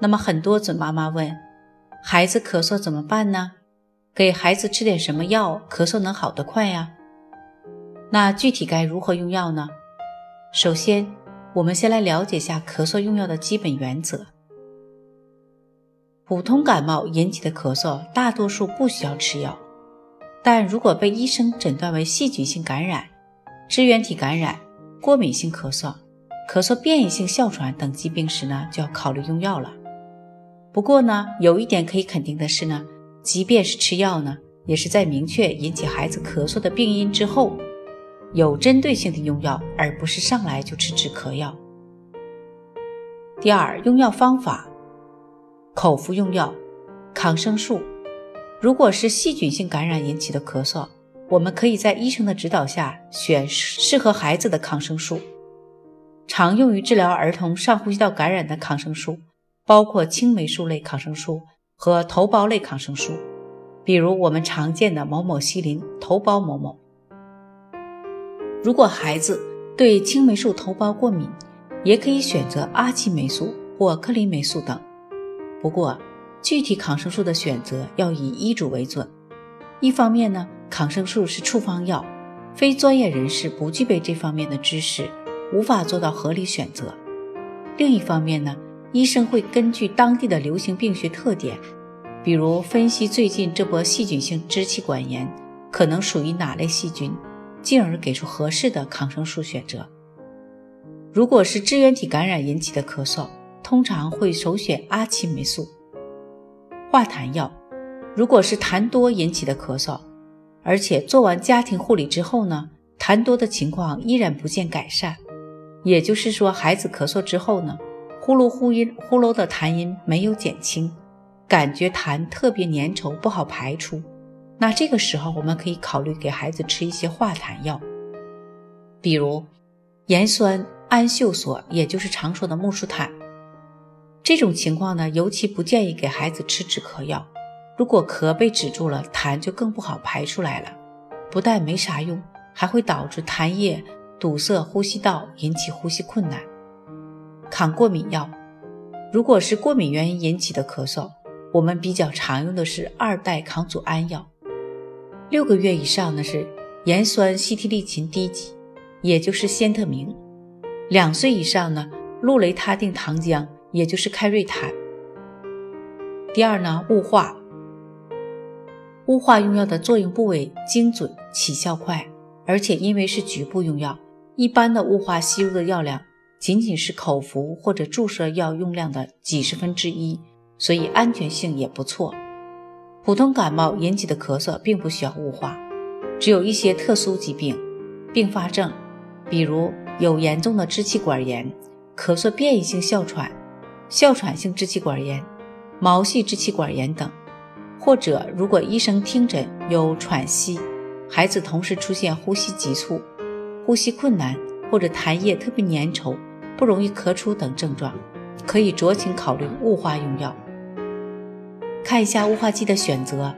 那么很多准妈妈问，孩子咳嗽怎么办呢？给孩子吃点什么药，咳嗽能好得快呀？那具体该如何用药呢？首先，我们先来了解下咳嗽用药的基本原则。普通感冒引起的咳嗽，大多数不需要吃药，但如果被医生诊断为细菌性感染、支原体感染、过敏性咳嗽、咳嗽变异性哮喘等疾病时呢，就要考虑用药了。不过呢，有一点可以肯定的是呢，即便是吃药呢，也是在明确引起孩子咳嗽的病因之后，有针对性的用药，而不是上来就吃止咳药。第二，用药方法，口服用药，抗生素。如果是细菌性感染引起的咳嗽，我们可以在医生的指导下选适合孩子的抗生素。常用于治疗儿童上呼吸道感染的抗生素。包括青霉素类抗生素和头孢类抗生素，比如我们常见的某某西林、头孢某某。如果孩子对青霉素头孢过敏，也可以选择阿奇霉素或克林霉素等。不过，具体抗生素的选择要以医嘱为准。一方面呢，抗生素是处方药，非专业人士不具备这方面的知识，无法做到合理选择。另一方面呢，医生会根据当地的流行病学特点，比如分析最近这波细菌性支气管炎可能属于哪类细菌，进而给出合适的抗生素选择。如果是支原体感染引起的咳嗽，通常会首选阿奇霉素。化痰药，如果是痰多引起的咳嗽，而且做完家庭护理之后呢，痰多的情况依然不见改善，也就是说孩子咳嗽之后呢。呼噜呼音呼噜的痰音没有减轻，感觉痰特别粘稠，不好排出。那这个时候，我们可以考虑给孩子吃一些化痰药，比如盐酸氨溴索，也就是常说的木舒坦。这种情况呢，尤其不建议给孩子吃止咳药。如果咳被止住了，痰就更不好排出来了，不但没啥用，还会导致痰液堵塞呼吸道，引起呼吸困难。抗过敏药，如果是过敏原因引起的咳嗽，我们比较常用的是二代抗组胺药。六个月以上的是盐酸西替利嗪滴剂，也就是仙特明；两岁以上呢，氯雷他定糖浆，也就是开瑞坦。第二呢，雾化。雾化用药的作用部位精准，起效快，而且因为是局部用药，一般的雾化吸入的药量。仅仅是口服或者注射药用量的几十分之一，所以安全性也不错。普通感冒引起的咳嗽并不需要雾化，只有一些特殊疾病并发症，比如有严重的支气管炎、咳嗽变异性哮喘、哮喘性支气管炎、毛细支气管炎等，或者如果医生听诊有喘息，孩子同时出现呼吸急促、呼吸困难或者痰液特别粘稠。不容易咳出等症状，可以酌情考虑雾化用药。看一下雾化剂的选择。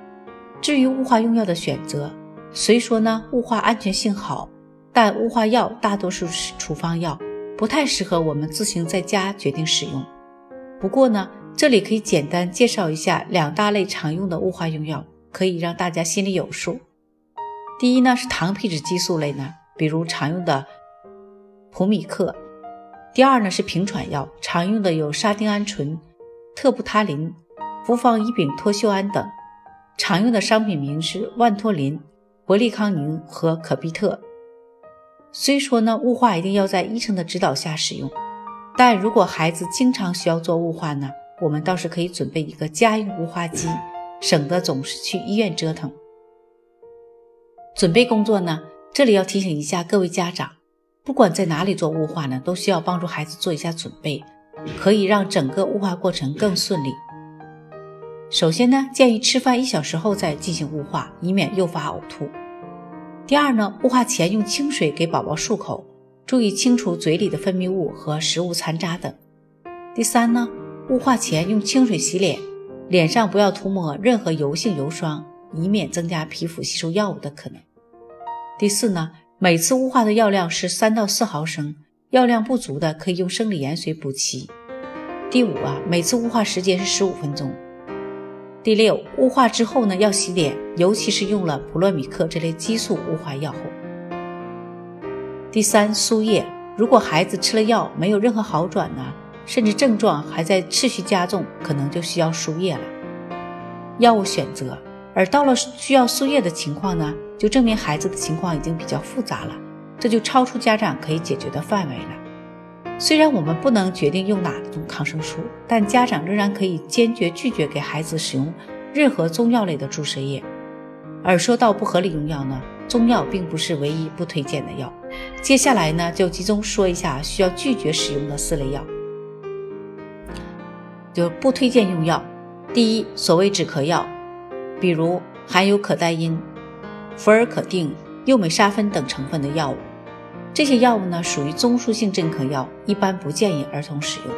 至于雾化用药的选择，虽说呢雾化安全性好，但雾化药大多数是处方药，不太适合我们自行在家决定使用。不过呢，这里可以简单介绍一下两大类常用的雾化用药，可以让大家心里有数。第一呢是糖皮质激素类呢，比如常用的普米克。第二呢是平喘药，常用的有沙丁胺醇、特布他林、氟芳乙丙托溴胺等，常用的商品名是万托林、伯利康宁和可必特。虽说呢雾化一定要在医生的指导下使用，但如果孩子经常需要做雾化呢，我们倒是可以准备一个家用雾化机，省得总是去医院折腾。准备工作呢，这里要提醒一下各位家长。不管在哪里做雾化呢，都需要帮助孩子做一下准备，可以让整个雾化过程更顺利。首先呢，建议吃饭一小时后再进行雾化，以免诱发呕吐。第二呢，雾化前用清水给宝宝漱口，注意清除嘴里的分泌物和食物残渣等。第三呢，雾化前用清水洗脸，脸上不要涂抹任何油性油霜，以免增加皮肤吸收药物的可能。第四呢，每次雾化的药量是三到四毫升，药量不足的可以用生理盐水补齐。第五啊，每次雾化时间是十五分钟。第六，雾化之后呢，要洗脸，尤其是用了普洛米克这类激素雾化药后。第三，输液，如果孩子吃了药没有任何好转呢，甚至症状还在持续加重，可能就需要输液了。药物选择，而到了需要输液的情况呢，就证明孩子的情况已经比较复杂了，这就超出家长可以解决的范围了。虽然我们不能决定用哪种抗生素，但家长仍然可以坚决拒绝给孩子使用任何中药类的注射液。而说到不合理用药呢，中药并不是唯一不推荐的药。接下来呢，就集中说一下需要拒绝使用的四类药，就不推荐用药。第一，所谓止咳药，比如含有可待因、福尔可定、右美沙芬等成分的药物。这些药物呢属于中枢性镇咳药，一般不建议儿童使用。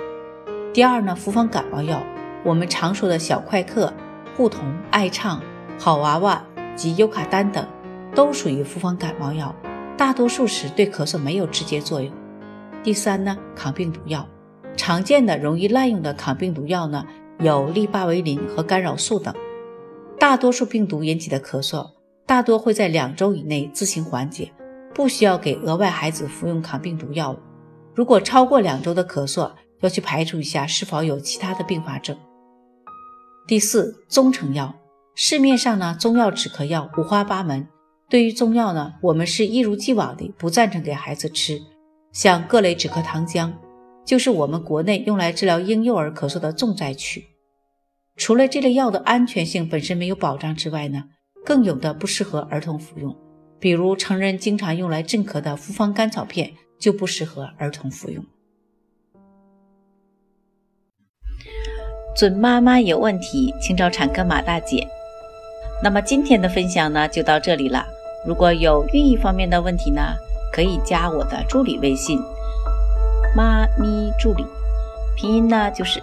第二呢，复方感冒药，我们常说的小快克、护酮、艾畅、好娃娃及优卡丹等，都属于复方感冒药，大多数时对咳嗽没有直接作用。第三呢，抗病毒药，常见的容易滥用的抗病毒药呢有利巴韦林和干扰素等，大多数病毒引起的咳嗽，大多会在两周以内自行缓解。不需要给额外孩子服用抗病毒药物。如果超过两周的咳嗽，要去排除一下是否有其他的并发症。第四，中成药，市面上呢中药止咳药五花八门。对于中药呢，我们是一如既往的不赞成给孩子吃。像各类止咳糖浆，就是我们国内用来治疗婴幼儿咳嗽的重灾区。除了这类药的安全性本身没有保障之外呢，更有的不适合儿童服用。比如成人经常用来镇咳的复方甘草片就不适合儿童服用。准妈妈有问题，请找产科马大姐。那么今天的分享呢就到这里了。如果有孕育方面的问题呢，可以加我的助理微信“妈咪助理”，拼音呢就是